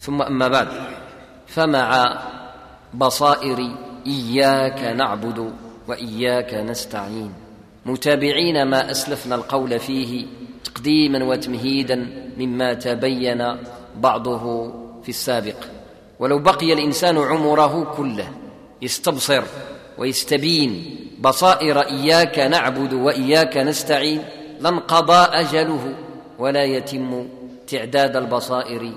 ثم أما بعد فمع بصائر إياك نعبد وإياك نستعين. متابعين ما أسلفنا القول فيه تقديما وتمهيدا مما تبين بعضه في السابق. ولو بقي الإنسان عمره كله يستبصر ويستبين بصائر إياك نعبد وإياك نستعين لانقضى أجله ولا يتم تعداد البصائر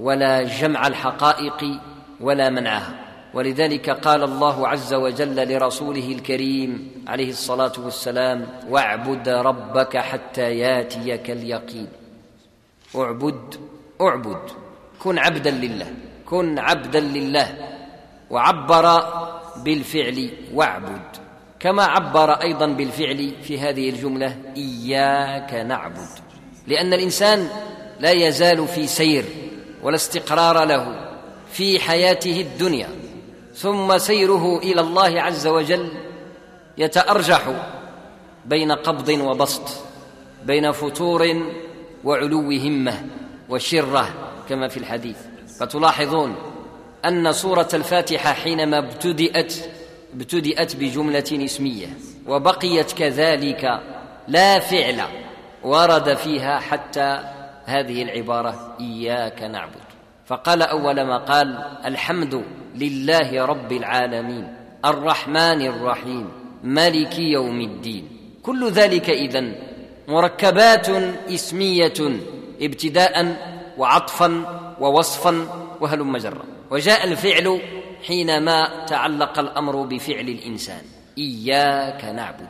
ولا جمع الحقائق ولا منعها. ولذلك قال الله عز وجل لرسوله الكريم عليه الصلاة والسلام واعبد ربك حتى ياتيك اليقين. اعبد اعبد. كن عبدا لله كن عبدا لله. وعبر بالفعل واعبد. كما عبر أيضا بالفعل في هذه الجملة إياك نعبد. لأن الإنسان لا يزال في سير. ولا استقرار له في حياته الدنيا ثم سيره إلى الله عز وجل يتأرجح بين قبض وبسط بين فتور وعلو همة وشرة كما في الحديث. فتلاحظون أن سورة الفاتحة حينما ابتدات ابتدات بجملة اسمية وبقيت كذلك لا فعل ورد فيها حتى هذه العبارة إياك نعبد. فقال أول ما قال الحمد لله رب العالمين الرحمن الرحيم مالك يوم الدين. كل ذلك إذن مركبات إسمية ابتداء وعطفا ووصفا وهلم جرا وجاء الفعل حينما تعلق الأمر بفعل الإنسان. إياك نعبد.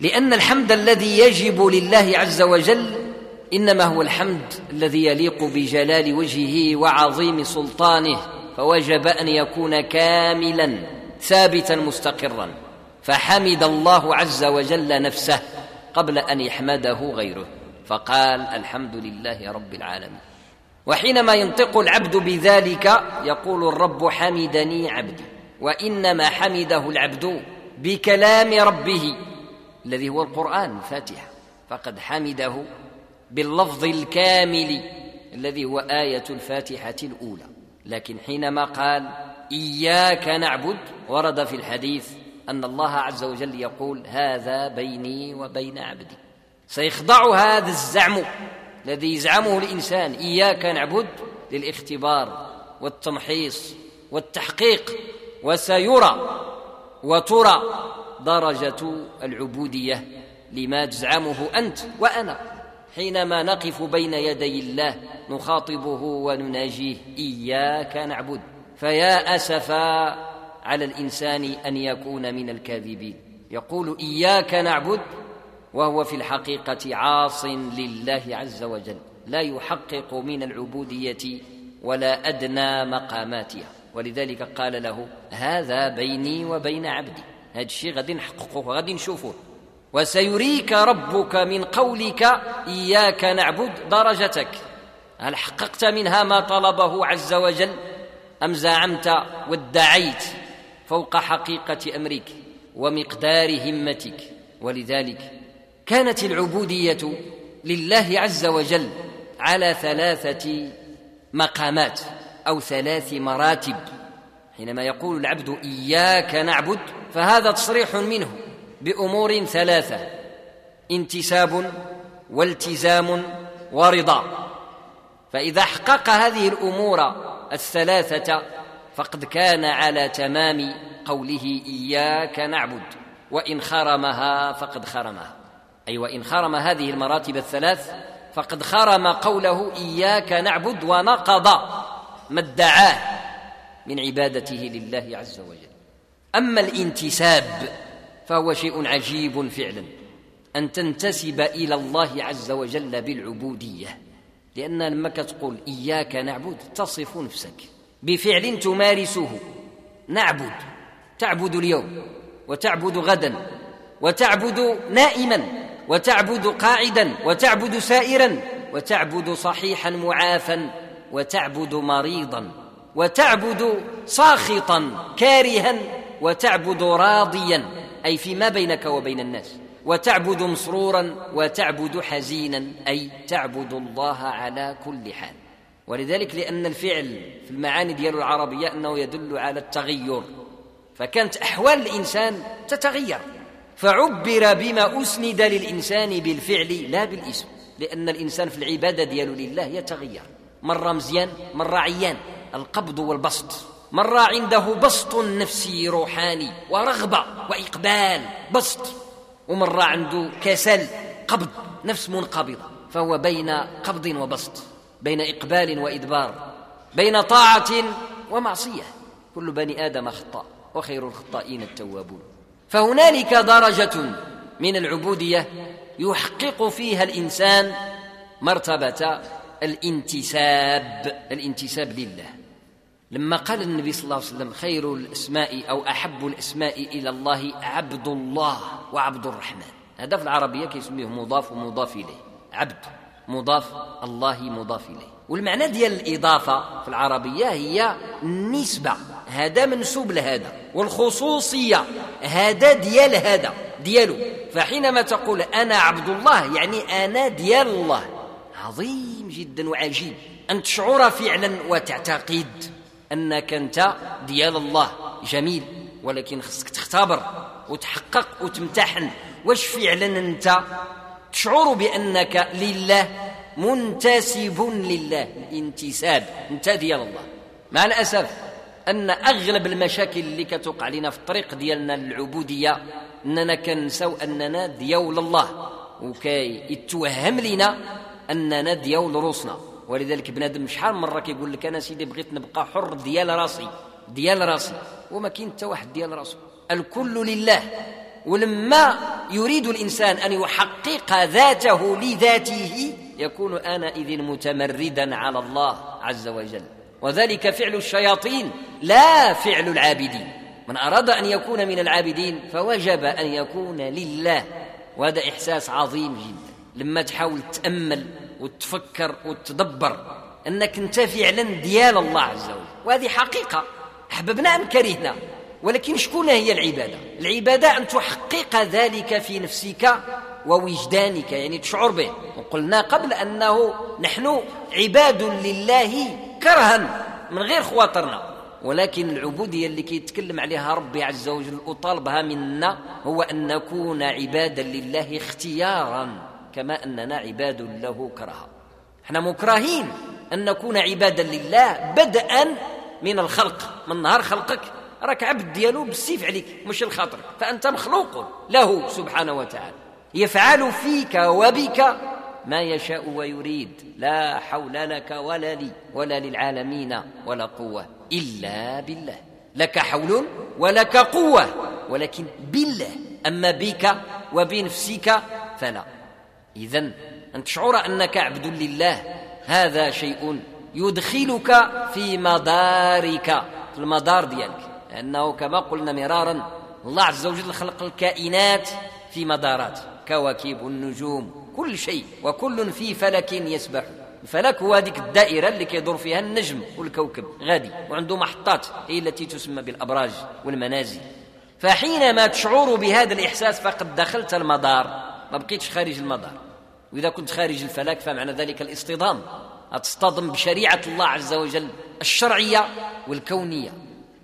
لأن الحمد الذي يجب لله عز وجل إنما هو الحمد الذي يليق بجلال وجهه وعظيم سلطانه فوجب أن يكون كاملا ثابتا مستقرا. فحمد الله عز وجل نفسه قبل أن يحمده غيره. فقال الحمد لله رب العالمين. وحينما ينطق العبد بذلك يقول الرب حمدني عبدي. وإنما حمده العبد بكلام ربه الذي هو القرآن الفاتحة. فقد حمده باللفظ الكامل الذي هو آية الفاتحة الأولى. لكن حينما قال إياك نعبد ورد في الحديث أن الله عز وجل يقول هذا بيني وبين عبدي. سيخضع هذا الزعم الذي يزعمه الإنسان إياك نعبد للاختبار والتمحيص والتحقيق وسيرى وترى درجة العبودية لما تزعمه أنت وأنا. حينما نقف بين يدي الله نخاطبه ونناجيه إياك نعبد. فيا أسفا على الإنسان أن يكون من الكاذبين. يقول إياك نعبد وهو في الحقيقة عاص لله عز وجل. لا يحقق من العبودية ولا أدنى مقاماتها. ولذلك قال له هذا بيني وبين عبدي. هذا الشيء غادي نحققه غادي نشوفه. وسيريك ربك من قولك إياك نعبد درجتك. هل حققت منها ما طلبه عز وجل أم زعمت وادعيت فوق حقيقة أمرك ومقدار همتك؟ ولذلك كانت العبودية لله عز وجل على ثلاثة مقامات أو ثلاث مراتب. حينما يقول العبد إياك نعبد فهذا تصريح منه. بأمور ثلاثة انتساب والتزام ورضا. فإذا احقق هذه الأمور الثلاثة فقد كان على تمام قوله إياك نعبد وإن خرمها فقد خرمها. أي وإن خرم هذه المراتب الثلاث فقد خرم قوله إياك نعبد ونقض ما ادعاه من عبادته لله عز وجل. أما الانتساب فهو شيء عجيب فعلا. أن تنتسب إلى الله عز وجل بالعبودية. لأن لما تقول إياك نعبد تصف نفسك. بفعل تمارسه. نعبد. تعبد اليوم. وتعبد غدا. وتعبد نائما. وتعبد قاعدا. وتعبد سائرا. وتعبد صحيحا معافا. وتعبد مريضا. وتعبد ساخطا كارها. وتعبد راضيا. أي فيما بينك وبين الناس. وتعبد مسرورا وتعبد حزينا أي تعبد الله على كل حال. ولذلك لأن الفعل في المعاني ديال العربية أنه يدل على التغير. فكانت أحوال الإنسان تتغير. فعبر بما أسند للإنسان بالفعل لا بالاسم. لأن الإنسان في العبادة ديالو لله يتغير. مرة مزيان مرة عيان. القبض والبسط. مرة عنده بسط نفسي روحاني ورغبة وإقبال بسط. ومرة عنده كسل قبض نفس منقبضة. فهو بين قبض وبسط بين إقبال وإدبار بين طاعة ومعصية. كل بني آدم خطأ وخير الخطائين التوابون. فهنالك درجة من العبودية يحقق فيها الإنسان مرتبة الانتساب الانتساب لله. لما قال النبي صلى الله عليه وسلم خير الأسماء أو أحب الأسماء إلى الله عبد الله وعبد الرحمن. هذا في العربية كيسميه مضاف ومضاف إليه. عبد مضاف الله مضاف إليه. والمعنى ديال الإضافة في العربية هي النسبة. هذا منسوب لهذا. والخصوصية هذا ديال هذا ديالو فحينما تقول أنا عبد الله يعني أنا ديال الله. عظيم جدا وعجيب. ان تشعر فعلا وتعتقد. أنك أنت ديال الله. جميل. ولكن خصك تختبر وتحقق وتمتحن. واش فعلا أنت تشعر بأنك لله منتسب لله؟ انتساب أنت ديال الله. مع الأسف أن أغلب المشاكل اللي كتوقع لنا في الطريق ديالنا للعبودية أننا كنساو أننا ديول الله. وكي يتوهم لنا أننا ديول روسنا ولذلك بنادم شحال مرة كيقول لك أنا سيدي بغيت نبقى حر ديال راسي ديال راسي وما كاين حتى واحد ديال راسه الكل لله. ولما يريد الإنسان أن يحقق ذاته لذاته يكون انئذ متمردا على الله عز وجل. وذلك فعل الشياطين لا فعل العابدين. من أراد أن يكون من العابدين فوجب أن يكون لله. وهذا إحساس عظيم جدا. لما تحاول تأمل وتفكر وتدبر انك انت فعلا ديال الله عز وجل. وهذه حقيقة. أحببنا أم كرهنا؟ ولكن شكون هي العبادة؟ العبادة أن تحقق ذلك في نفسك ووجدانك يعني تشعر به. وقلنا قبل أنه نحن عباد لله كرها من غير خواطرنا. ولكن العبودية اللي كيتكلم عليها ربي عز وجل وطالبها منا هو أن نكون عبادا لله اختيارا. كما أننا عباد له كرها. إحنا مكرهين أن نكون عبادا لله بدءا من الخلق من نهار خلقك. راك عبد ديالو بالسيف عليك مش الخاطر. فأنت مخلوق له سبحانه وتعالى. يفعل فيك وبك ما يشاء ويريد. لا حول لك ولا لي ولا للعالمين ولا قوة إلا بالله. لك حول ولك قوة ولكن بالله. أما بك وبنفسك فلا. إذا أن تشعر أنك عبد لله؟ هذا شيء يدخلك في مدارك في المدار ديالك لأنه كما قلنا مرارا الله عز وجل خلق الكائنات في مدارات كواكب والنجوم كل شيء وكل في فلك يسبح. الفلك هو هذيك الدائرة اللي كيدور فيها النجم والكوكب غادي وعنده محطات هي التي تسمى بالأبراج والمنازل. فحينما تشعر بهذا الإحساس فقد دخلت المدار ما بقيتش خارج المدار. وإذا كنت خارج الفلك فمعنى ذلك الاصطدام. تصطدم بشريعة الله عز وجل الشرعية والكونية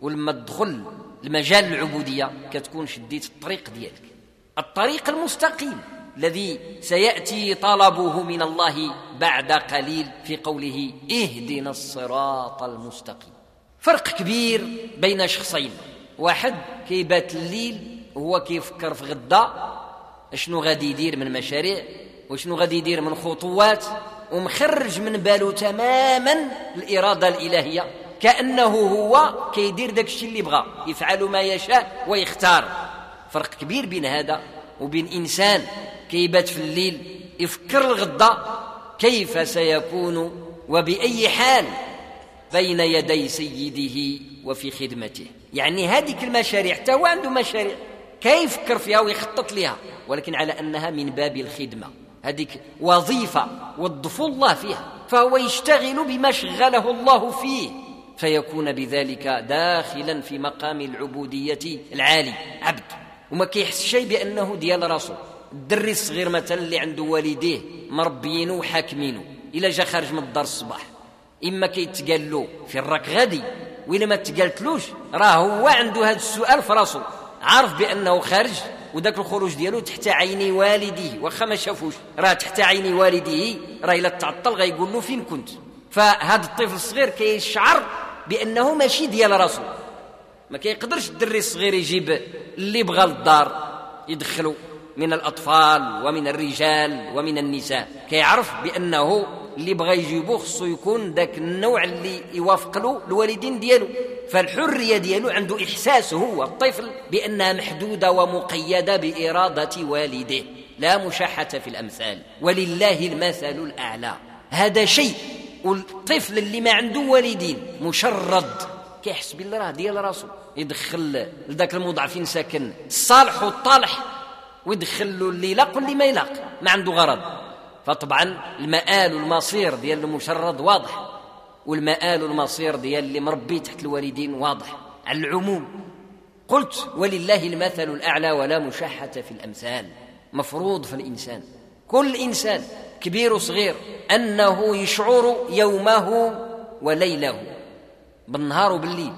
ولما تدخل المجال العبودية كتكون شديت الطريق ديالك. الطريق المستقيم الذي سيأتي طلبه من الله بعد قليل في قوله اهدنا الصراط المستقيم. فرق كبير بين شخصين. واحد كيبات الليل وهو كيفكر في غدا شنو غادي يدير من مشاريع وشنو غادي يدير من خطوات ومخرج من باله تماما الإرادة الإلهية. كأنه هو كيدير داك الشيء اللي بغى يفعل ما يشاء ويختار. فرق كبير بين هذا وبين إنسان كيبات في الليل يفكر الغدا كيف سيكون وبأي حال بين يدي سيده وفي خدمته. يعني هذيك المشاريع حتى هو عنده مشاريع كيف يفكر فيها ويخطط لها ولكن على أنها من باب الخدمة. هذيك وظيفة وظفوا الله فيها فهو يشتغل بما شغله الله فيه فيكون بذلك داخلا في مقام العبودية العالي عبد. وما كيحس شيء بأنه ديال راسه. الدري الصغير مثلا اللي عنده والديه مربيينه وحاكمينه إلا جا خارج من الدار الصباح. إما كيتقال له في الراك غادي؟ وإلا ما تقالتلوش راه هو عنده هذا السؤال في راسو عارف بأنه خارج؟ وذاك الخروج ديالو تحت عيني والديه واخا ما شافوش. راه تحت عيني والديه راه إلا تعطل غيقول له فين كنت. فهذا الطفل الصغير كيشعر بأنه ماشي ديال راسو. ما كيقدرش الدري الصغير يجيب اللي بغى للدار يدخلوا من الأطفال ومن الرجال ومن النساء. كيعرف بأنه اللي بغى يجيبوه خصو يكون ذاك النوع اللي يوافق له الوالدين ديالو. فالحرية ديالو عنده إحساس هو الطفل بأنها محدودة ومقيدة بإرادة والده. لا مشاحة في الأمثال. ولله المثل الأعلى. هذا شيء. والطفل اللي ما عنده والدين مشرد. كيحس بالله راه ديال راسو. يدخل لذاك المضعفين ساكن. الصالح والطالح. ويدخل له اللي يلاق واللي ما يلاق ما عنده غرض. فطبعا المآل والمصير ديال المشرد واضح والمآل والمصير ديال اللي مربي تحت الوالدين واضح. على العموم قلت ولله المثل الأعلى ولا مشاحة في الأمثال مفروض في الإنسان. كل إنسان كبير وصغير أنه يشعر يومه وليله. بالنهار وبالليل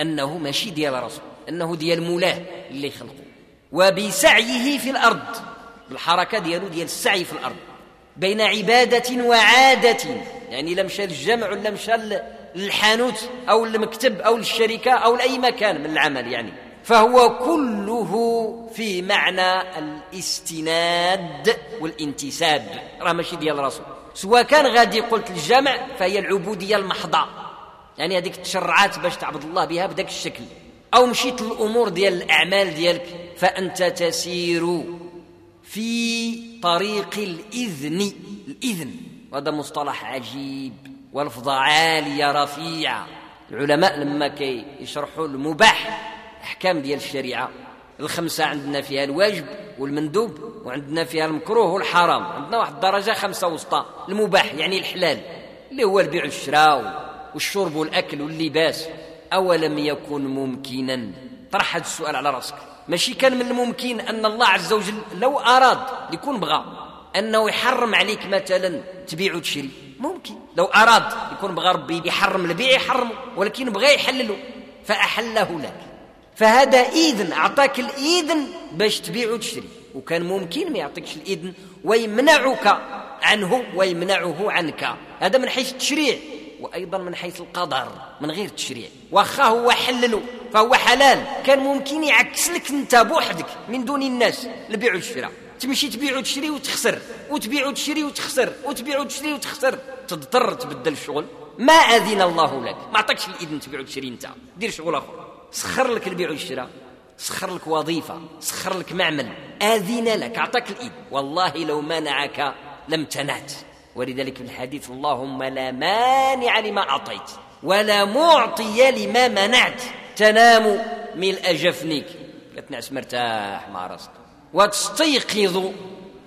أنه ماشي ديال راسه أنه ديال مولاه اللي خلقه. وبسعيه في الأرض بالحركة ديالو ديال السعي في الأرض. بين عبادة وعادة. يعني لا مشى للجمع ولا مشى للحانوت أو المكتب أو للشركة أو لأي مكان من العمل يعني. فهو كله في معنى الاستناد والانتساب. راه ماشي ديال راسو سواء كان غادي قلت الجمع فهي العبودية المحضة. يعني هذيك التشرعات باش تعبد الله بها بداك الشكل. أو مشيت للأمور ديال الأعمال ديالك فأنت تسير في طريق الإذن الإذن وهذا مصطلح عجيب ولفظة عالية رفيعة العلماء لما كي يشرحوا المباح أحكام ديال الشريعة الخمسة عندنا فيها الواجب والمندوب وعندنا فيها المكروه والحرام. عندنا واحد الدرجة خمسة وسطى المباح يعني الحلال اللي هو البيع والشراء والشرب والأكل واللباس. أولم يكن ممكنا؟ طرح هذا السؤال على رأسك. ماشي كان من الممكن أن الله عز وجل لو أراد يكون بغى أنه يحرم عليك مثلا تبيع وتشري. ممكن. لو أراد يكون بغى ربي يحرم البيع يحرمه ولكن بغى يحلله فأحله لك. فهذا إذن أعطاك الإذن باش تبيع وتشري. وكان ممكن ما يعطيكش الإذن ويمنعك عنه ويمنعه عنك. هذا من حيث التشريع. وأيضا من حيث القدر من غير تشريع. واخا هو حلله فهو حلال. كان ممكن يعكس لك انت بوحدك من دون الناس البيع والشراء تمشي تبيع وتشري وتخسر وتبيع وتشري وتخسر وتبيع وتشري وتخسر. تضطر تبدل الشغل. ما أذن الله لك؟ ما عطاكش الاذن تبيع وتشري أنت. دير شغل آخر. سخر لك البيع والشراء. سخر لك وظيفة. سخر لك معمل. أذن لك. اعطاك الاذن والله لو منعك لم تنات ولذلك في الحديث اللهم لا مانع لما أعطيت ولا معطي لما منعت. تنام ملء جفنك كتنعس مرتاح مع راسك. وتستيقظ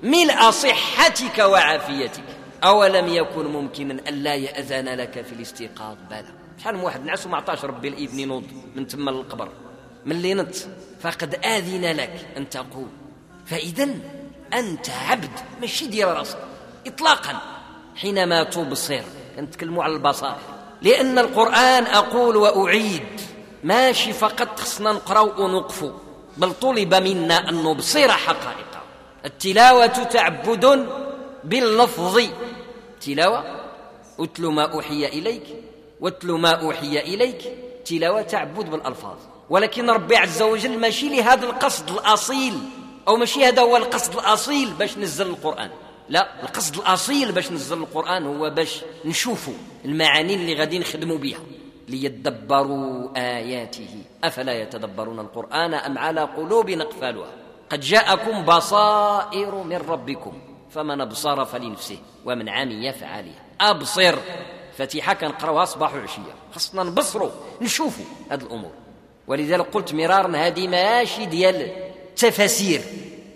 ملء صحتك وعافيتك. أولم يكن ممكنا ألا يأذن لك في الاستيقاظ؟ بلى. شحال من واحد نعس وما عطاش ربي الإذن ينوض من تما للقبر من اللي نط. فقد آذن لك أن تقول. فإذا أنت عبد. ماشي ديال راسك. إطلاقا. حينما تبصر نتكلموا على البصائر لأن القرآن أقول وأعيد ماشي فقط خصنا نقراو ونقفوا بل طلب منا أن نبصر حقائق. التلاوة تعبد باللفظ. تلاوة؟ أتل ما أوحي إليك واتل ما أوحي إليك. تلاوة تعبد بالألفاظ. ولكن ربي عز وجل ماشي لهذا القصد الأصيل أو ماشي هذا هو القصد الأصيل باش نزل القرآن. لا القصد الأصيل باش نزل القرآن هو باش نشوفوا المعاني اللي غادي نخدموا بها ليدبروا آياته. أفلا يتدبرون القرآن أم على قلوب أقفالها؟ قد جاءكم بصائر من ربكم فمن أبصر فلنفسه ومن عمي فعليه. أبصر فتيحة كنقراوها صباح وعشيه خصنا نبصروا نشوفوا هذه الأمور. ولذلك قلت مرارا هذه ماشي ديال التفاسير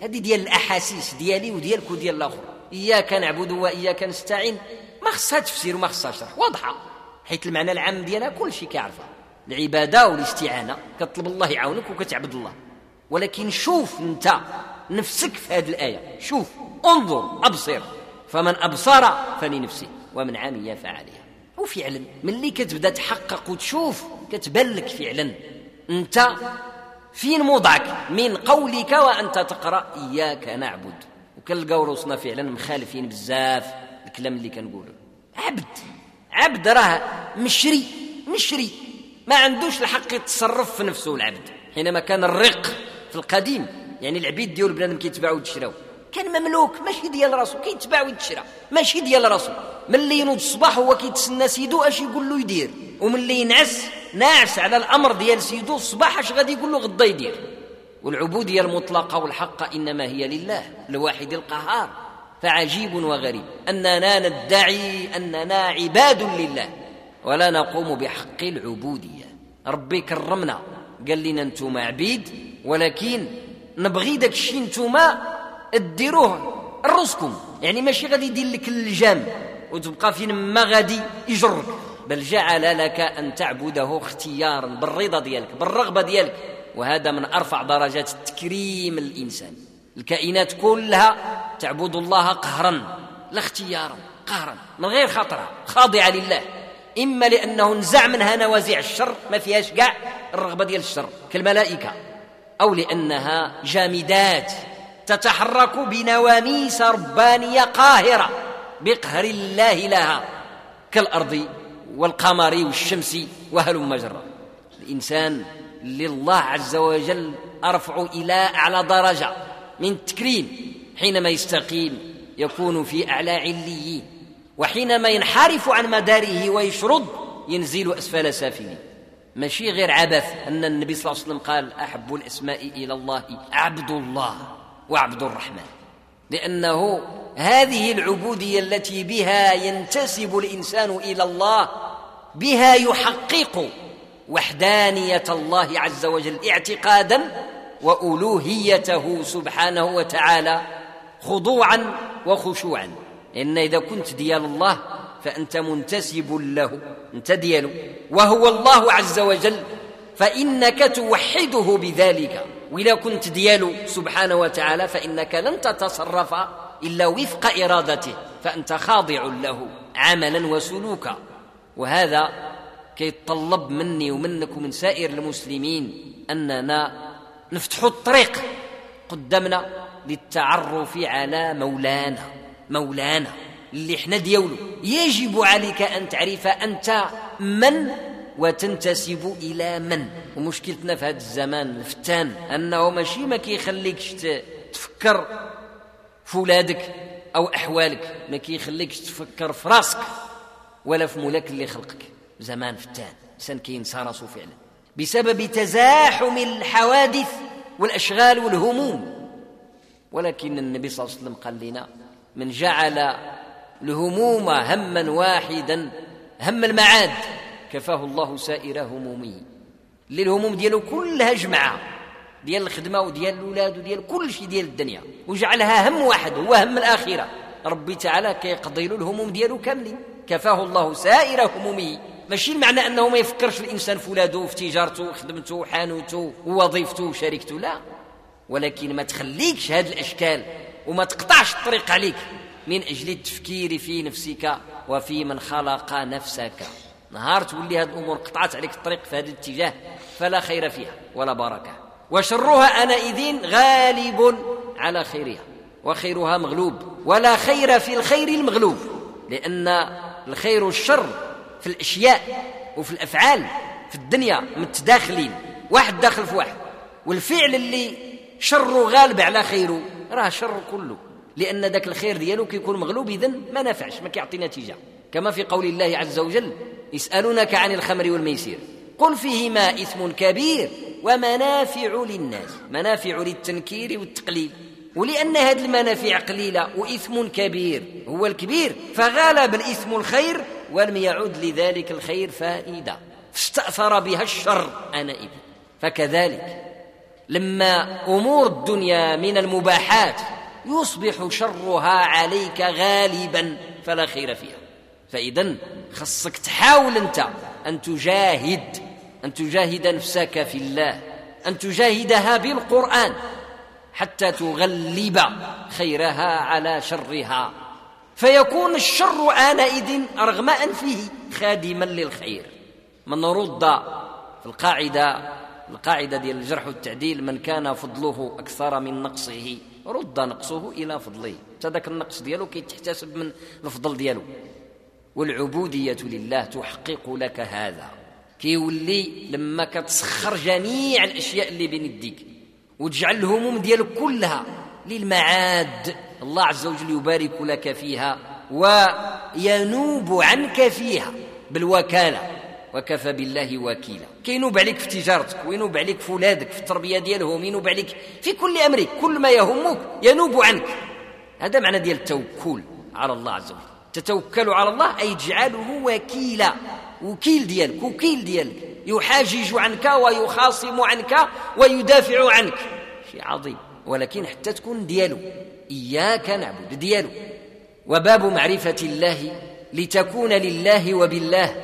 هذه ديال الأحاسيس ديالي وديالك وديال الآخر. إياك نعبد وإياك نستعين. ما خصها تفسير وما خصها شرح. واضحة. حيث المعنى العام ديالها كل شيء كيعرفها. العبادة والاستعانة. كتطلب الله يعاونك وكتعبد الله. ولكن شوف أنت نفسك في هذه الآية. شوف انظر أبصر. فمن أبصر فلنفسه ومن عمي فعليها. وفعلا ملي كتبدأ تحقق وتشوف كتبان لك فعلا. أنت فين موضعك؟ من قولك وأنت تقرأ إياك نعبد. وكنلقاو روسنا فعلا مخالفين بزاف الكلام اللي كنقولوا عبد عبد راه مشري مشري. ما عندوش الحق يتصرف في نفسه العبد حينما كان الرق في القديم يعني العبيد ديال بنادم كيتباعوا ويتشراو. كان مملوك ماشي ديال راسو كيتباع ويتشرى. ماشي ديال راسو. ملي ينوض الصباح هو كيتسنى سيدو اش يقول له يدير وملي ينعس ناعس على الأمر ديال سيدو الصباح اش غادي يقول له غدا يدير. والعبودية المطلقة والحقه إنما هي لله الواحد القهار فعجيب وغريب. أننا ندعي أننا عباد لله ولا نقوم بحق العبودية. ربي كرمنا قال لنا أنتم عبيد ولكن نبغي داك الشيء أنتم ديروه راسكم يعني ماشي غادي يدير لك اللجام وتبقى فين ما غادي يجرك. بل جعل لك أن تعبده اختيارا بالرضا ديالك بالرغبة ديالك. وهذا من أرفع درجات التكريم الإنسان. الكائنات كلها تعبد الله قهرا لا اختيارا قهرا من غير خطره خاضعة لله. إما لأنه نزع منها نوازع الشر ما فيهاش كاع الرغبة ديال الشر كالملائكة. أو لأنها جامدات تتحرك بنواميس ربانية قاهرة بقهر الله لها كالأرض والقمر والشمس وهلم جرا الإنسان لله عز وجل أرفع إلى أعلى درجة من التكريم حينما يستقيم يكون في أعلى عليين وحينما ينحرف عن مداره ويشرد ينزل أسفل سافلين. ماشي غير عبث أن النبي صلى الله عليه وسلم قال أحب الأسماء إلى الله عبد الله وعبد الرحمن. لأنه هذه العبودية التي بها ينتسب الإنسان إلى الله بها يحقق وحدانية الله عز وجل اعتقادا وألوهيته سبحانه وتعالى خضوعا وخشوعا. إن إذا كنت ديال الله فأنت منتسب له أنت دياله. وهو الله عز وجل فإنك توحده بذلك. وإذا كنت دياله سبحانه وتعالى فإنك لن تتصرف إلا وفق إرادته فأنت خاضع له عملا وسلوكا. وهذا كيتطلب مني ومنك ومن سائر المسلمين أننا نفتح الطريق قدامنا للتعرف على مولانا مولانا اللي إحنا ديولو يجب عليك أن تعرف أنت من وتنتسب إلى من. ومشكلتنا في هذا الزمان الفتان أنه ماشي ما كيخليكش تفكر في ولادك أو أحوالك. ما كيخليكش تفكر في راسك ولا في مولاك اللي خلقك. زمان فتان انسان كينسى راسو فعلا. بسبب تزاحم الحوادث والأشغال والهموم. ولكن النبي صلى الله عليه وسلم قال لنا من جعل الهموم هما واحدا هم المعاد كفاه الله سائر همومه اللي الهموم ديالو كلها جمعة ديال الخدمة وديال الأولاد وديال كل شيء ديال الدنيا. وجعلها هم واحد هو هم الآخرة. ربي تعالى كيقضي له الهموم ديالو كاملين. كفاه الله سائر همومه ماشي المعنى أنه ما يفكرش الإنسان في ولاده في تجارته وخدمته وحانوته ووظيفته وشركته لا. ولكن ما تخليكش هذه الأشكال وما تقطعش الطريق عليك. من أجل التفكير في نفسك وفي من خلق نفسك. نهار تولي هذه الأمور قطعت عليك الطريق في هذا الاتجاه فلا خير فيها ولا بركة. وشرها أنئذ غالب على خيرها وخيرها مغلوب ولا خير في الخير المغلوب. لأن الخير والشر في الأشياء وفي الأفعال في الدنيا متداخلين واحد داخل في واحد والفعل اللي شره غالب على خيره راه شر كله لأن ذاك الخير ديالو كيكون مغلوب اذا ما نافعش ما كيعطي نتيجة. كما في قول الله عز وجل يسألونك عن الخمر والميسير قل فيهما إثم كبير ومنافع للناس منافع للتنكير والتقليل ولأن هذه المنافع قليلة وإثم كبير هو الكبير فغالب الإثم الخير ولم يعد لذلك الخير فائدة. فاستأثر بها الشر آنئذ فكذلك لما أمور الدنيا من المباحات يصبح شرها عليك غالبا فلا خير فيها. فإذا خصك تحاول أنت أن تجاهد أن تجاهد نفسك في الله أن تجاهدها بالقرآن حتى تغلب خيرها على شرها. فيكون الشر آنئذ رغم أنفه خادما للخير. من رد في القاعدة القاعدة ديال الجرح والتعديل من كان فضله أكثر من نقصه. رد نقصه إلى فضله. هذاك النقص ديالو كيتحتسب من الفضل ديالو. والعبودية لله تحقق لك هذا. كيولي لما كتسخر جميع الأشياء اللي بين يديك وتجعل الهموم ديالك كلها للمعاد. الله عز وجل يبارك لك فيها وينوب عنك فيها بالوكالة. وكفى بالله وكيلا. كينوب عليك في تجارتك وينوب عليك في ولادك في التربية ديالهم ينوب عليك في كل أمرك كل ما يهمك ينوب عنك. هذا معنى ديال التوكل على الله عز وجل. تتوكل على الله أي اجعله وكيلا. وكيل ديالك وكيل ديالك. يحاجج عنك ويخاصم عنك ويدافع عنك. شيء عظيم. ولكن حتى تكون ديالو. إياك نعبد ديالو. وباب معرفة الله لتكون لله وبالله.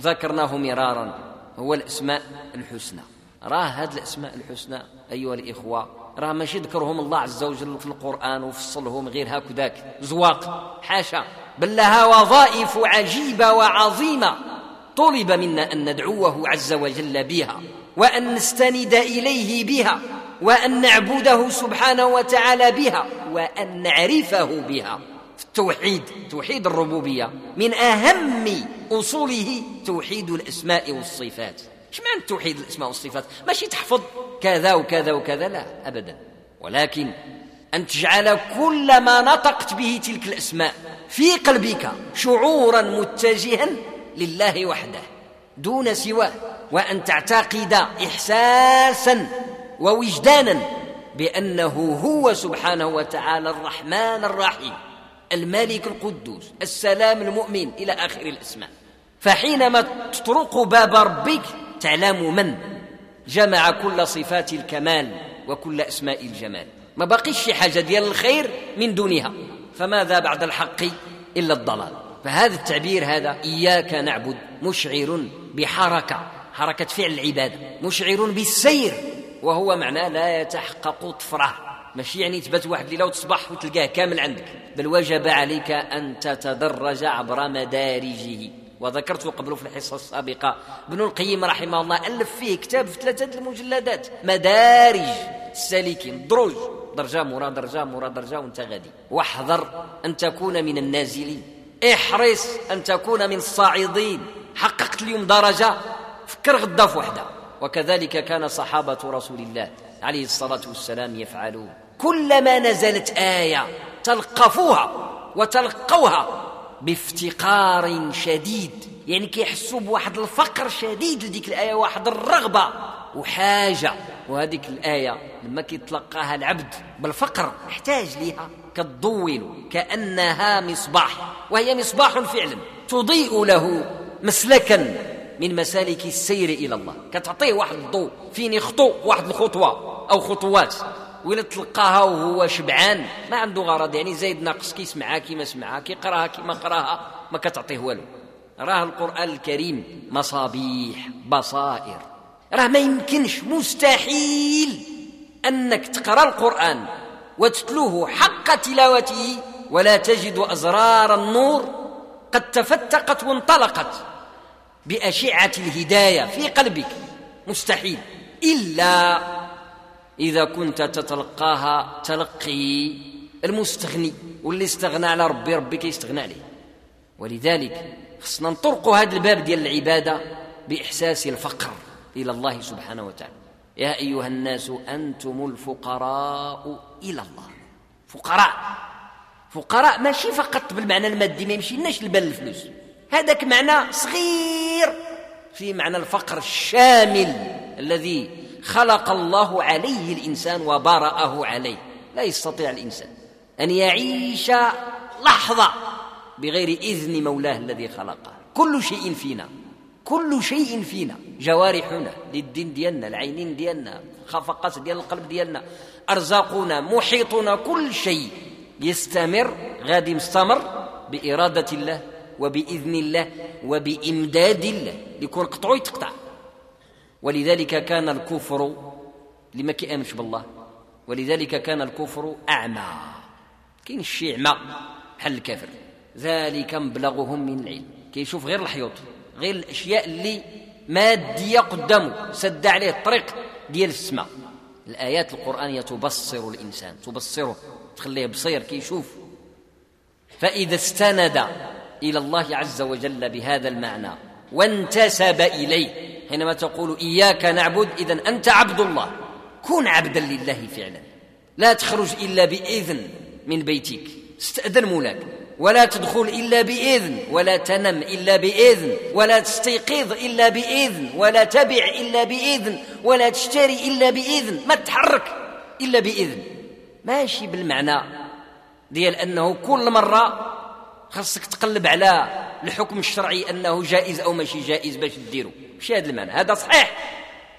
ذكرناه مرارا هو الأسماء الحسنى. راه هذه الأسماء الحسنى أيها الإخوة راه ماشي ذكرهم الله عز وجل في القرآن وفصلهم غير هكذاك زواق حاشا. بل لها وظائف عجيبة وعظيمة طلب منا أن ندعوه عز وجل بها وأن نستند إليه بها. وأن نعبده سبحانه وتعالى بها وأن نعرفه بها. في التوحيد توحيد الربوبية. من أهم أصوله توحيد الأسماء والصفات. إيش معنى توحيد الأسماء والصفات؟ ماشي تحفظ. كذا وكذا وكذا. لا أبدا. ولكن أن تجعل كل ما نطقت به تلك الأسماء في قلبك شعورا متجها لله وحده دون سواه. وأن تعتقد إحساسا ووجدانا بأنه هو سبحانه وتعالى الرحمن الرحيم الملك القدوس السلام المؤمن إلى آخر الأسماء. فحينما تطرق باب ربك تعلم من؟ جمع كل صفات الكمال وكل أسماء الجمال. ما بقيش شي حاجة ديال الخير من دونها. فماذا بعد الحق إلا الضلال؟ فهذا التعبير هذا إياك نعبد مشعر بحركة حركة فعل العبادة مشعر بالسير. وهو معناه لا يتحقق طفرة. ماشي يعني تبات واحد ليله وتصبح وتلقاه كامل عندك. بل وجب عليك أن تتدرج عبر مدارجه. وذكرت قبل في الحصة السابقة ابن القيم رحمه الله ألف فيه كتاب في ثلاثة المجلدات. مدارج السالكين دروج. درجة مورا درجة مورا درجة وانت غادي. واحذر أن تكون من النازلين. احرص أن تكون من الصاعدين. حققت اليوم درجة فكر غدا في وحدة. وكذلك كان صحابة رسول الله عليه الصلاة والسلام يفعلون. كلما نزلت آية تلقفوها وتلقوها بافتقار شديد يعني كيحسوا بواحد الفقر شديد لديك الآية واحد الرغبة وحاجة. وهذيك الآية لما كيتلقاها العبد بالفقر احتاج ليها كالضوء كأنها مصباح. وهي مصباح فعلا تضيء له مسلكا. من مسالك السير إلى الله. كتعطيه واحد الضوء فين يخطو؟ واحد الخطوة أو خطوات. وإلا تلقاها وهو شبعان. ما عنده غرض. يعني زايد ناقص. كيسمعها كيما سمعها كيقراها كيما قراها ما كتعطيه والو. راه القرآن الكريم مصابيح بصائر. راه ما يمكنش. مستحيل أنك تقرأ القرآن وتتلوه حق تلاوته ولا تجد أزرار النور قد تفتقت وانطلقت. بأشعة الهداية في قلبك. مستحيل. إلا إذا كنت تتلقاها تلقي المستغني واللي استغنى على ربي ربي كيستغنى عليه. ولذلك خصنا نطرقوا هذا الباب ديال العبادة بإحساس الفقر إلى الله سبحانه وتعالى. يا أيها الناس أنتم الفقراء إلى الله. فقراء. فقراء ماشي فقط بالمعنى المادي ما يمشيناش البال الفلوس. هذاك معنى صغير في معنى الفقر الشامل الذي خلق الله عليه الإنسان وبرأه عليه. لا يستطيع الإنسان أن يعيش لحظة بغير إذن مولاه الذي خلقه. كل شيء فينا كل شيء فينا. جوارحنا للدين ديالنا العينين ديالنا خفقات ديال القلب ديالنا أرزاقنا محيطنا كل شيء يستمر غادي مستمر بإرادة الله وبإذن الله وبإمداد الله. يكون قطعو يتقطع. ولذلك كان الكفر لما كيامنش بالله. ولذلك كان الكفر أعمى. كاين الشيء عمى بحال الكافر. ذلك مبلغهم من العلم كيشوف غير الحيوط غير الأشياء اللي مادية قدامه. سد عليه الطريق ديال السماء. الآيات القرآنية تبصر الإنسان تبصره تخليه بصير كيشوف فإذا استند إلى الله عز وجل بهذا المعنى. وانتسب إليه. حينما تقول إياك نعبد اذا أنت عبد الله. كن عبدا لله فعلا. لا تخرج إلا بإذن من بيتك. استأذن مولاك. ولا تدخل إلا بإذن. ولا تنم إلا بإذن. ولا تستيقظ إلا بإذن. ولا تبع إلا بإذن. ولا تشتري إلا بإذن. ما تتحرك إلا بإذن. ماشي بالمعنى ديال أنه كل مرة خاصك تقلب على الحكم الشرعي أنه جائز أو ماشي جائز باش ديرو. ماشي هذا المعنى. هذا صحيح.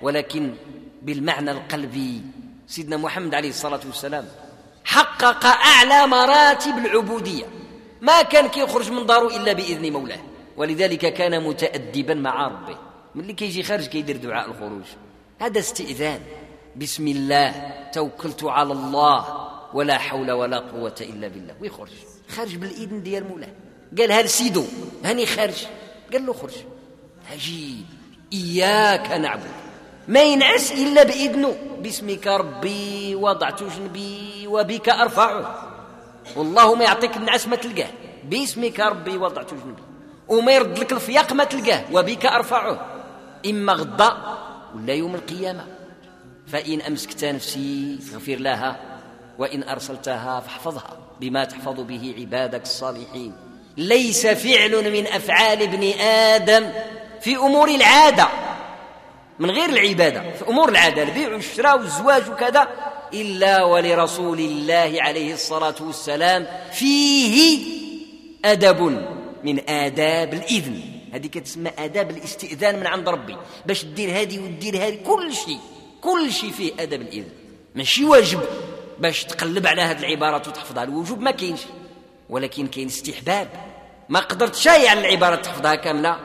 ولكن بالمعنى القلبي سيدنا محمد عليه الصلاة والسلام حقق أعلى مراتب العبودية. ما كان كيخرج من داره إلا بإذن مولاه. ولذلك كان متادبا مع ربه. ملي كيجي خارج كيدير دعاء الخروج. هذا استئذان. بسم الله. توكلت على الله. ولا حول ولا قوة إلا بالله. ويخرج خارج بالاذن ديال مولاه. قالها لسيدو هاني خارج قال له خرج. عجيب. إياك نعبد. ما ينعس إلا بإذنه. باسمك ربي وضعت جنبي وبك ارفعه والله ما يعطيك النعاس ما تلقاه. باسمك ربي وضعت جنبي. وما يرد لك الفياق ما تلقاه. وبك ارفعه إما غدا ولا يوم القيامة. فإن أمسكت نفسي فاغفر لها. وإن أرسلتها فاحفظها بما تحفظ به عبادك الصالحين. ليس فعل من أفعال ابن آدم في أمور العادة من غير العبادة في أمور العادة البيع والشراء والزواج وكذا إلا ولرسول الله عليه الصلاة والسلام فيه أدب من آداب الإذن. هذه كتسمى آداب الاستئذان من عند ربي باش دير هذه ودير هذه كل شيء كل شيء فيه أدب الإذن. ماشي واجب. باش تقلب على هذه العبارات وتحفظها. الوجوب ما كاينش ولكن كاين استحباب. ما قدرت شاي على العبارات تحفظها كاملة.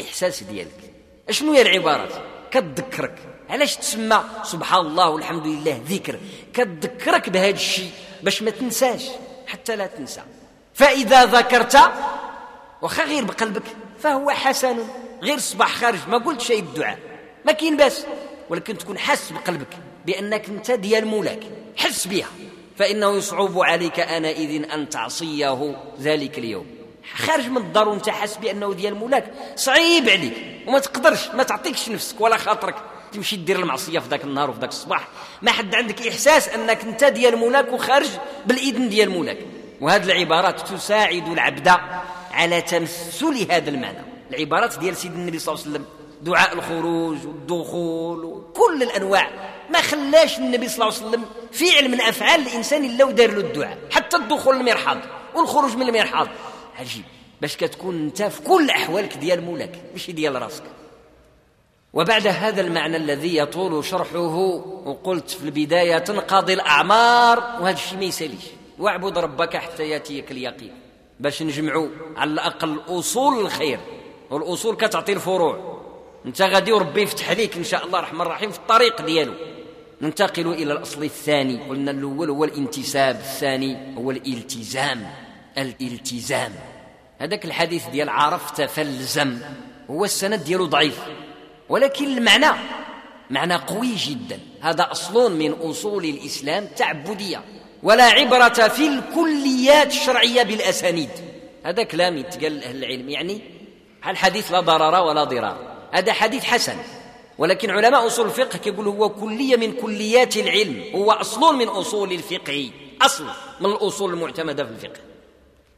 إحساس ديالك. أشنو هي العبارات؟ كتذكرك. علاش تسمى سبحان الله والحمد لله ذكر؟ كتذكرك بهذا الشيء باش ما تنساش حتى لا تنسى. فإذا ذكرت واخا غير بقلبك فهو حسن. غير صباح خارج ما قلت شيء الدعاء ما كاين باس ولكن تكون حس بقلبك. بأنك انت ديال مولاك. حس بها. فإنه يصعب عليك آنئذ أن تعصيه ذلك اليوم. خارج من الدار وانت حاس بأنه ديال مولاك. صعيب عليك. وما تقدرش ما تعطيكش نفسك ولا خاطرك. تمشي دير المعصية في ذاك النهار وفي ذاك الصباح. ما حد عندك إحساس أنك انت ديال مولاك وخارج بالإذن ديال مولاك. وهذه العبارات تساعد العبد على تمثل هذا المعنى. العبارات ديال سيدنا النبي صلى الله عليه وسلم. دعاء الخروج والدخول وكل الأنواع. ما خلاش النبي صلى الله عليه وسلم فعل من أفعال الإنسان الا ودار له الدعاء. حتى الدخول للمرحاض والخروج من المرحاض. عجيب. باش كتكون أنت في كل أحوالك ديال مولاك ماشي ديال راسك. وبعد هذا المعنى الذي يطول شرحه وقلت في البداية تنقضي الأعمار وهذا الشيء ما يساليش. واعبد ربك حتى يأتيك اليقين. باش نجمعوا على الأقل أصول الخير. والأصول كتعطي الفروع. أنت غادي وربي يفتح عليك إن شاء الله الرحمن الرحيم في الطريق ديالو. ننتقل إلى الأصل الثاني. قلنا الأول هو الانتساب الثاني هو الالتزام. الالتزام. هذاك الحديث ديال عرفت فالزم هو السند ديالو ضعيف. ولكن المعنى معنى قوي جدا. هذا أصل من أصول الإسلام تعبدية. ولا عبرة في الكليات الشرعية بالأسانيد. هذا كلام يتقال أهل العلم. يعني الحديث لا ضرر ولا ضرار؟ هذا حديث حسن. ولكن علماء أصول الفقه كيقولوا هو كلية من كليات العلم هو اصل من أصول الفقه أصل من الأصول المعتمدة في الفقه.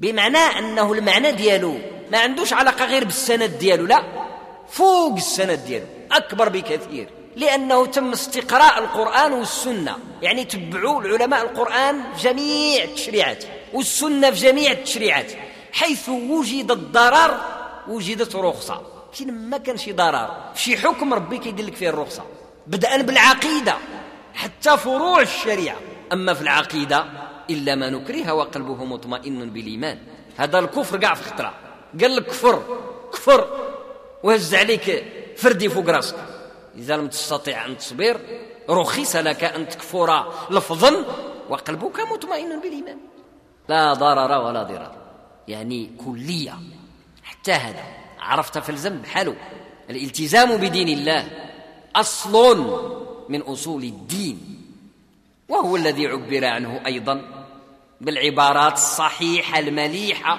بمعنى أنه المعنى ديالو ما عندوش علاقة غير بالسند ديالو لا فوق السند ديالو أكبر بكثير لأنه تم استقراء القرآن والسنة. يعني تبعوا العلماء القرآن في جميع التشريعات والسنة في جميع التشريعات حيث وجد الضرر وجدت رخصة. فين ما كان شي ضرر شي حكم ربي كيدير لك فيه الرخصة. بدءا بالعقيدة حتى فروع الشريعة. أما في العقيدة إلا ما نكره وقلبه مطمئن بالإيمان. هذا الكفر كاع في خطرة. قال لك كفر كفر وهز عليك فردي فوق راسك. إذا لم تستطع أن تصبر رخص لك أن تكفر لفظا وقلبك مطمئن بالإيمان. لا ضرر ولا ضرار. يعني كلية. حتى هذا. عرفت فالزم بحاله الالتزام بدين الله أصل من أصول الدين وهو الذي عبر عنه أيضا بالعبارات الصحيحة المليحة.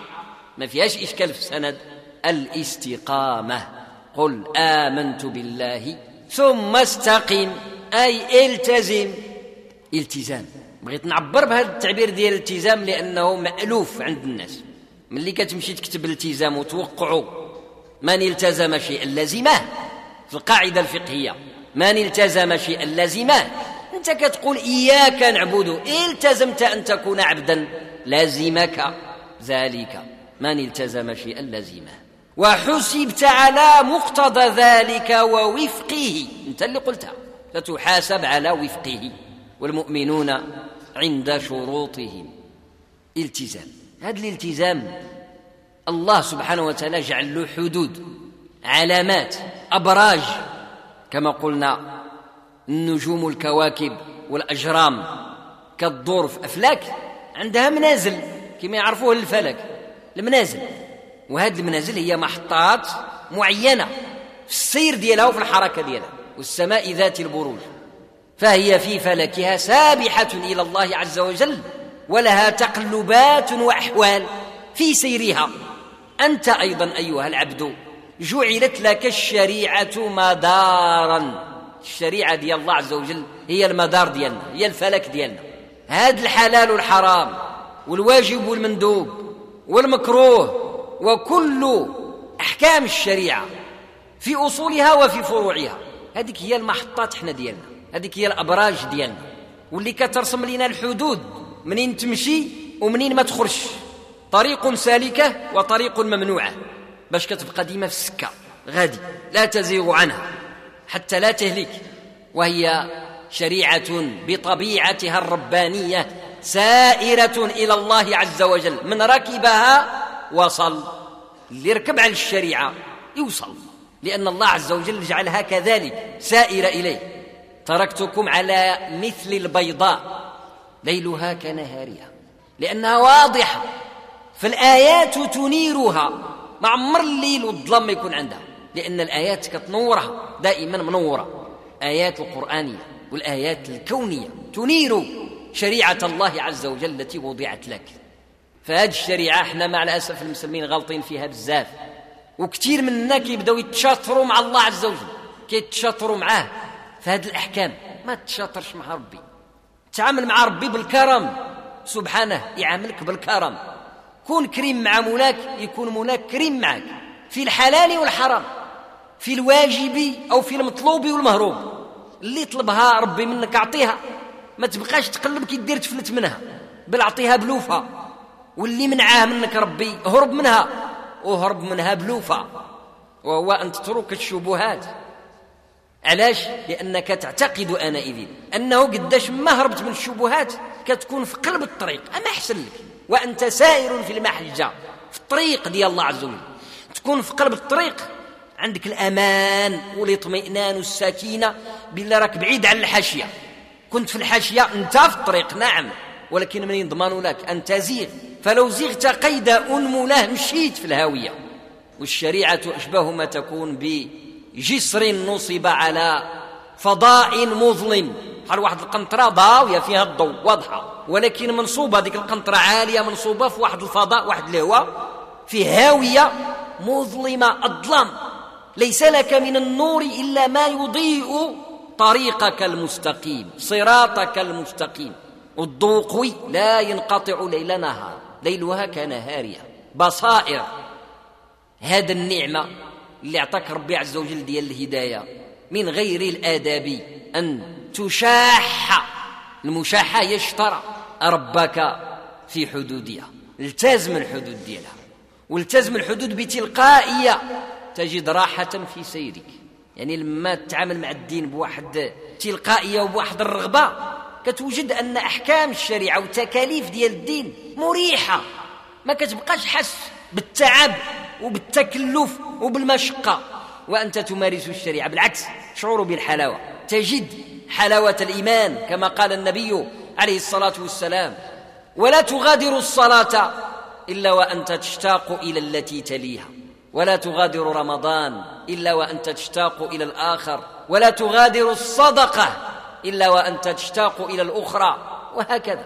ما فيهاش إشكال في السند. الاستقامة قل آمنت بالله ثم استقم أي التزم. التزام بغيت نعبر بهذا التعبير ديال الالتزام لأنه مألوف عند الناس. ملي كتمشي تكتب الالتزام وتوقعوا من التزم شيئا لزمه؟ في القاعدة الفقهية. من التزم شيئا لزمه؟ أنت كتقول إياك نعبد. التزمت أن تكون عبدا؟ لازمك ذلك. من التزم شيئا لزمه؟ وحسبت على مقتضى ذلك ووفقه. أنت اللي قلتها. فتحاسب على وفقه. والمؤمنون عند شروطهم. التزام. هذا الالتزام. الله سبحانه وتعالى جعل له حدود علامات أبراج. كما قلنا النجوم الكواكب والأجرام كالدور في أفلاك عندها منازل. كما يعرفوه الفلك المنازل. وهذه المنازل هي محطات معينة في السير ديالها وفي الحركة ديالها والسماء ذات البروج. فهي في فلكها سابحة إلى الله عز وجل ولها تقلبات وأحوال في سيرها. أنت أيضا أيها العبد جعلت لك الشريعة مدارا. الشريعة ديال الله عز وجل هي المدار ديالنا هي الفلك ديالنا. هذا الحلال والحرام والواجب والمندوب والمكروه وكل أحكام الشريعة في أصولها وفي فروعها. هذيك هي المحطات حنا ديالنا هذيك هي الأبراج ديالنا. واللي كترسم لنا الحدود منين تمشي ومنين ما تخرج طريق سالكة وطريق ممنوعة. باش كتبقى ديما في السكة. غادي. لا تزيغ عنها. حتى لا تهلك. وهي شريعة بطبيعتها الربانية سائرة إلى الله عز وجل. من ركبها وصل اللي يركب على الشريعة. يوصل. لأن الله عز وجل جعلها كذلك. سائرة إليه. تركتكم على مثل البيضاء. ليلها كنهارها. لأنها واضحة. فالآيات تنيرها. ما عمر الليل والظلام ما يكون عندها. لأن الآيات كتنورها دائما منورة. آيات القرآنية والآيات الكونية تنير شريعة الله عز وجل التي وضعت لك. فهذه الشريعة إحنا مع الأسف المسلمين غالطين فيها بزاف. وكثير منا كيبداو يتشاطروا مع الله عز وجل. كيتشاطروا معاه. في هذه الأحكام ما تشاطرش مع ربي. تعامل مع ربي بالكرم. سبحانه يعاملك بالكرم. كون كريم مع مولاك يكون مولاك كريم معك. في الحلال والحرام في الواجب أو في المطلوب والمهروب. اللي طلبها ربي منك أعطيها. ما تبقاش تقلب كي دير تفلت منها. بل أعطيها بلوفة. واللي منعاه منك ربي هرب منها. وهرب منها بلوفة. وهو أن تترك الشبهات. علاش؟ لأنك تعتقد آنئذ أنه قداش ما هربت من الشبهات كتكون في قلب الطريق. أما أحسن لك. وأنت سائر في المحجة في الطريق ديال الله عز وجل. تكون في قلب الطريق عندك الأمان والاطمئنان والسكينة بالله راك بعيد عن الحاشية. كنت في الحاشية أنت في الطريق نعم. ولكن من يضمن لك أن تزيغ. فلو زغت قيد أنملة مشيت في الهاوية. والشريعة أشبه ما تكون بجسر نصب على فضاء مظلم. بحال واحد القنطرة ضاوية فيها الضوء واضحة. ولكن منصوبة هذيك القنطرة عالية منصوبة في واحد الفضاء واحد الهواء في هاوية مظلمة الظلام ليس لك من النور إلا ما يضيء طريقك المستقيم صراطك المستقيم. والضوء قوي لا ينقطع ليل نهار. ليلها كنهارها. بصائر. هذا النعمة اللي أعطاك ربي عز وجل ديال الهداية. من غير الآداب أن تشاح. المشاحة يشترى ربك في حدودها. التزم الحدود ديالها. والتزم الحدود بتلقائية. تجد راحة في سيرك. يعني لما تتعامل مع الدين بواحد تلقائية وبواحد الرغبة كتوجد أن أحكام الشريعة وتكاليف ديال الدين مريحة. ما كتبقاش حس بالتعب وبالتكلف وبالمشقة. وأنت تمارس الشريعة. بالعكس شعور بالحلاوة. تجد حلاوة الإيمان كما قال النبي عليه الصلاة والسلام ولا تغادر الصلاة إلا وأنت تشتاق إلى التي تليها ولا تغادر رمضان إلا وأنت تشتاق إلى الآخر ولا تغادر الصدقة إلا وأنت تشتاق إلى الأخرى وهكذا.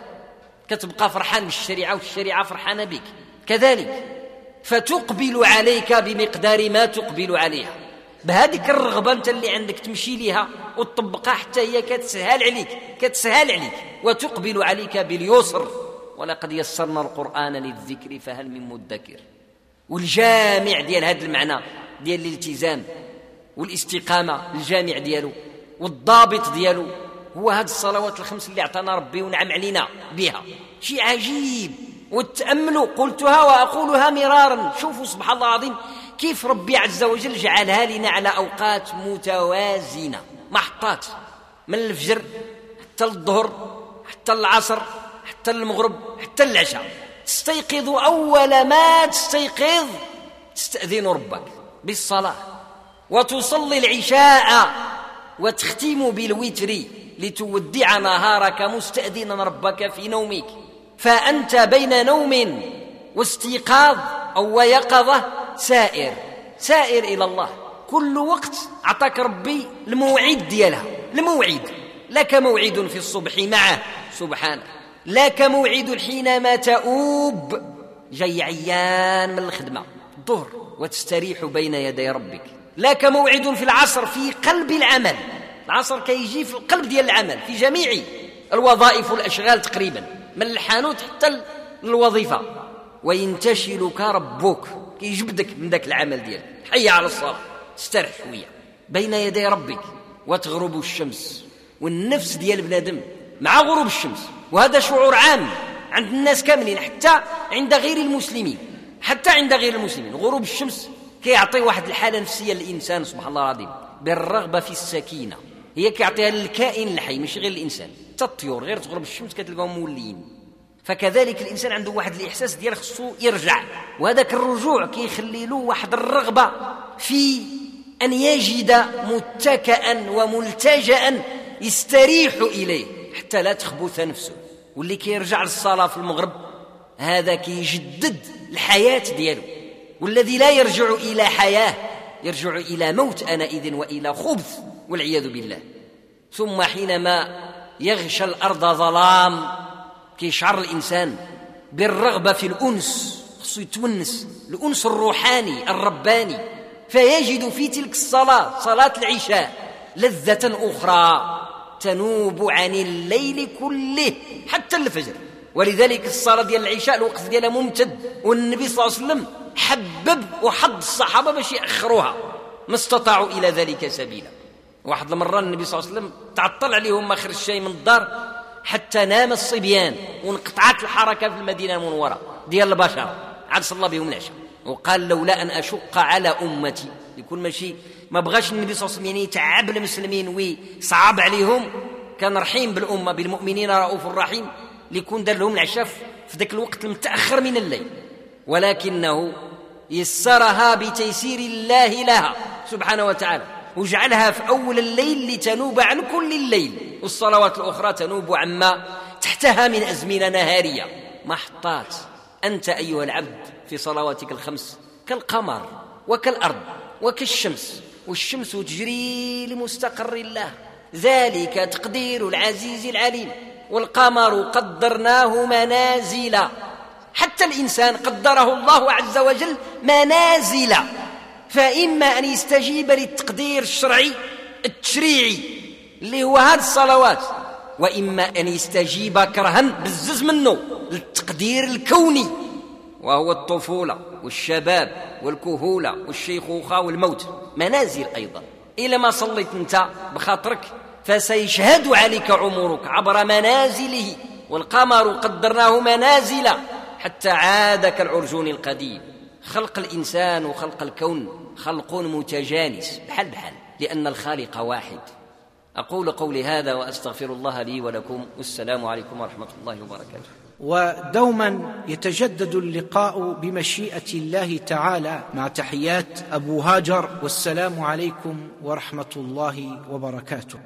كتبقى فرحان بالشريعة والشريعة فرحانة بك. كذلك فتقبل عليك بمقدار ما تقبل عليها. بهذيك الرغبة أنت اللي عندك تمشي لها وتطبقها حتى هي كتسهل عليك كتسهل عليك وتقبل عليك باليسر. ولقد يسرنا القرآن للذكر فهل من مدكر؟ والجامع ديال هذا المعنى ديال الالتزام والاستقامة الجامع ديالو والضابط ديالو هو هذه الصلوات الخمس اللي اعطانا ربي ونعم علينا بها. شيء عجيب. وتأملوا قلتها وأقولها مرارا. شوفوا سبحان الله العظيم كيف ربي عز وجل جعلها لنا على أوقات متوازنة؟ محطات من الفجر حتى الظهر حتى العصر حتى المغرب حتى العشاء. تستيقظ أول ما تستيقظ تستأذن ربك بالصلاة وتصلي العشاء وتختم بالوتر لتودع نهارك مستأذنا ربك في نومك. فأنت بين نوم واستيقاظ أو يقظة سائر سائر إلى الله. كل وقت أعطاك ربي الموعد ديالها الموعد لك موعد في الصبح معه سبحانه لك موعد حينما تؤوب. جاي عيان من الخدمة. الظهر وتستريح بين يدي ربك. لك موعد في العصر في قلب العمل. العصر كيجي في القلب ديال العمل في جميع الوظائف والأشغال تقريبا من الحانوت حتى الوظيفة. وينتشلك ربك. كيجبدك من ذاك العمل ديالك. حي على الصلاة استرح شوية. بين يدي ربك وتغرب الشمس والنفس ديال بنادم مع غروب الشمس. وهذا شعور عام عند الناس كاملين حتى عند غير المسلمين. حتى عند غير المسلمين. غروب الشمس كيعطي واحد الحالة نفسية للإنسان سبحان الله العظيم. بالرغبة في السكينة. هي كيعطيها للكائن الحي ماشي غير الإنسان. حتى الطيور غير تغرب الشمس كتلقاهم موليين. فكذلك الإنسان عنده واحد الإحساس ديال خصو يرجع. وهذاك الرجوع كيخلي له واحد الرغبة في أن يجد متكئا وملتجئا يستريح إليه حتى لا تخبث نفسه. واللي كيرجع للصلاة في المغرب هذا كيجدد الحياة ديالو. والذي لا يرجع إلى حياة يرجع إلى موت انئذ وإلى خبث والعياذ بالله. ثم حينما يغشى الأرض ظلام كيشعر الإنسان بالرغبة في الأنس خصو يتونس الأنس الروحاني الرباني. فيجد في تلك الصلاة صلاة العشاء لذة أخرى تنوب عن الليل كله حتى الفجر. ولذلك الصلاة ديال العشاء الوقت ديالها ممتد. والنبي صلى الله عليه وسلم حبب وحض الصحابة باش يأخروها. ما استطاعوا إلى ذلك سبيلا. واحد المرة النبي صلى الله عليه وسلم تعطل عليهم ما خرج شيء من الدار حتى نام الصبيان وانقطعت الحركة في المدينة المنورة. ديال البشر. عاد صلى بهم العشاء. وقال لولا أن أشق على أمتي. يكون ماشي ما بغاش النبي صلى الله عليه وسلم يعني يتعب المسلمين ويصعب عليهم. كان رحيم بالأمة بالمؤمنين رؤوف رحيم ليكون دار لهم العشاء في ذاك الوقت المتأخر من الليل. ولكنه يسرها بتيسير الله لها سبحانه وتعالى. وجعلها في أول الليل لتنوب عن كل الليل. والصلوات الأخرى تنوب عما تحتها من أزمنة نهارية. محطات أنت أيها العبد في صلواتك الخمس كالقمر وكالأرض وكالشمس والشمس تجري لمستقر الله. ذلك تقدير العزيز العليم. والقمر قدرناه منازل. حتى الإنسان قدره الله عز وجل منازل. فإما أن يستجيب للتقدير الشرعي التشريعي اللي هو هذه الصلوات وإما أن يستجيب كرها بزز منه للتقدير الكوني وهو الطفولة والشباب والكهولة والشيخوخة والموت منازل أيضا. إلى ما صليت أنت بخاطرك فسيشهد عليك عمرك عبر منازله والقمر قدرناه منازل حتى عاد كالعرجون القديم. خلق الإنسان وخلق الكون خلق متجانس بحال بحال لأن الخالق واحد. أقول قولي هذا وأستغفر الله لي ولكم والسلام عليكم ورحمة الله وبركاته. ودوما يتجدد اللقاء بمشيئة الله تعالى مع تحيات أبو هاجر والسلام عليكم ورحمة الله وبركاته.